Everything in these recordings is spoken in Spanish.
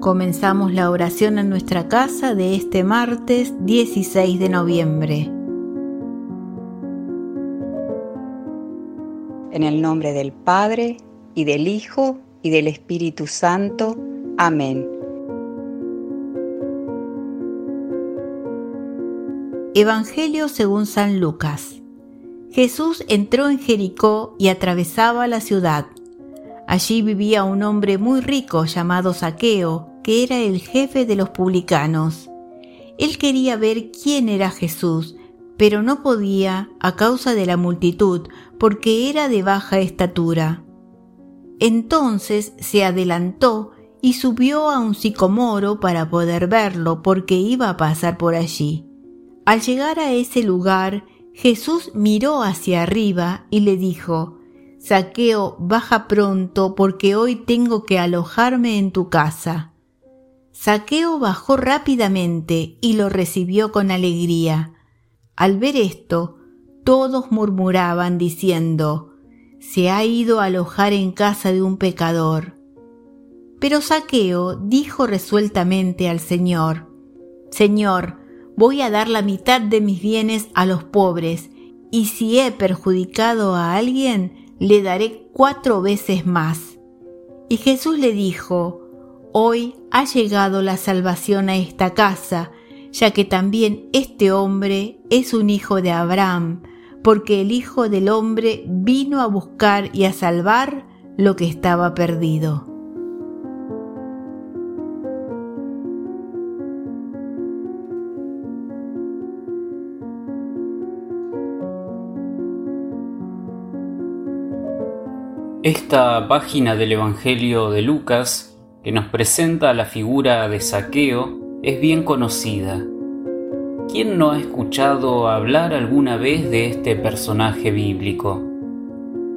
Comenzamos la oración en nuestra casa de este martes 16 de noviembre. En el nombre del Padre, y del Hijo, y del Espíritu Santo. Amén. Evangelio según San Lucas. Jesús entró en Jericó y atravesaba la ciudad. Allí vivía un hombre muy rico llamado Saqueo, que era el jefe de los publicanos. Él quería ver quién era Jesús, pero no podía a causa de la multitud, porque era de baja estatura. Entonces se adelantó y subió a un sicomoro para poder verlo, porque iba a pasar por allí. Al llegar a ese lugar, Jesús miró hacia arriba y le dijo, Saqueo, baja pronto porque hoy tengo que alojarme en tu casa. Saqueo bajó rápidamente y lo recibió con alegría. Al ver esto, todos murmuraban diciendo, se ha ido a alojar en casa de un pecador. Pero Saqueo dijo resueltamente al Señor, Señor, voy a dar la mitad de mis bienes a los pobres, y si he perjudicado a alguien, le daré cuatro veces más. Y Jesús le dijo, Hoy ha llegado la salvación a esta casa, ya que también este hombre es un hijo de Abraham, porque el Hijo del Hombre vino a buscar y a salvar lo que estaba perdido. Esta página del Evangelio de Lucas, que nos presenta la figura de Saqueo, es bien conocida. ¿Quién no ha escuchado hablar alguna vez de este personaje bíblico?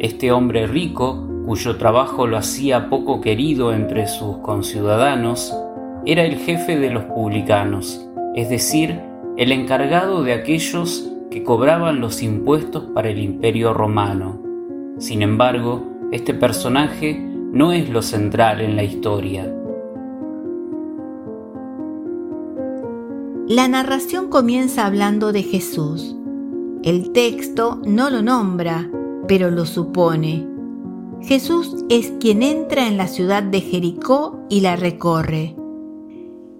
Este hombre rico, cuyo trabajo lo hacía poco querido entre sus conciudadanos, era el jefe de los publicanos, es decir, el encargado de aquellos que cobraban los impuestos para el imperio romano. Sin embargo, este personaje no es lo central en la historia. La narración comienza hablando de Jesús. El texto no lo nombra, pero lo supone. Jesús es quien entra en la ciudad de Jericó y la recorre.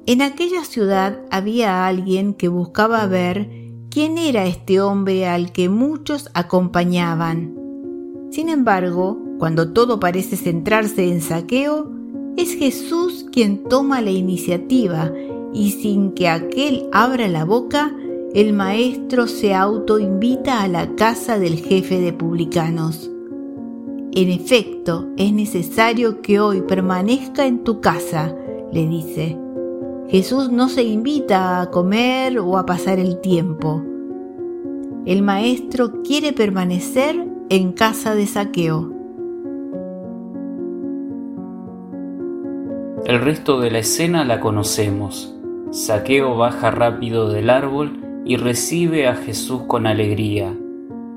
En aquella ciudad había alguien que buscaba ver quién era este hombre al que muchos acompañaban. Sin embargo, cuando todo parece centrarse en saqueo, es Jesús quien toma la iniciativa y sin que aquel abra la boca, el maestro se autoinvita a la casa del jefe de publicanos. En efecto, es necesario que hoy permanezca en tu casa, le dice. Jesús no se invita a comer o a pasar el tiempo. El maestro quiere permanecer en casa de saqueo. El resto de la escena la conocemos. Saqueo baja rápido del árbol y recibe a Jesús con alegría.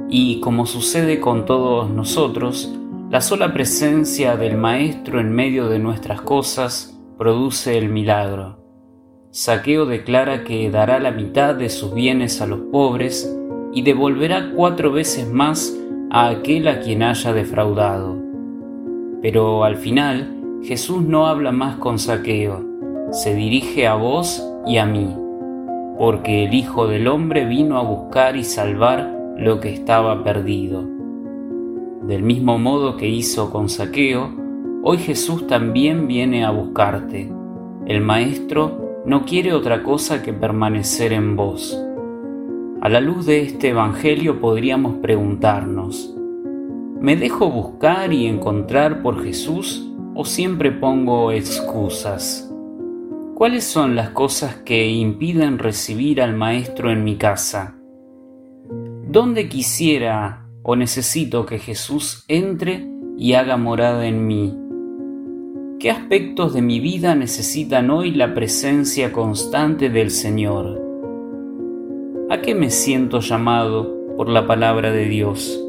Y como sucede con todos nosotros, la sola presencia del Maestro en medio de nuestras cosas produce el milagro. Saqueo declara que dará la mitad de sus bienes a los pobres y devolverá cuatro veces más a aquel a quien haya defraudado. Pero al final, Jesús no habla más con saqueo, se dirige a vos y a mí, porque el Hijo del Hombre vino a buscar y salvar lo que estaba perdido. Del mismo modo que hizo con saqueo, hoy Jesús también viene a buscarte. El Maestro no quiere otra cosa que permanecer en vos. A la luz de este Evangelio podríamos preguntarnos, ¿me dejo buscar y encontrar por Jesús? O siempre pongo excusas? ¿Cuáles son las cosas que impiden recibir al Maestro en mi casa? ¿Dónde quisiera o necesito que Jesús entre y haga morada en mí? ¿Qué aspectos de mi vida necesitan hoy la presencia constante del Señor? ¿A qué me siento llamado por la palabra de Dios?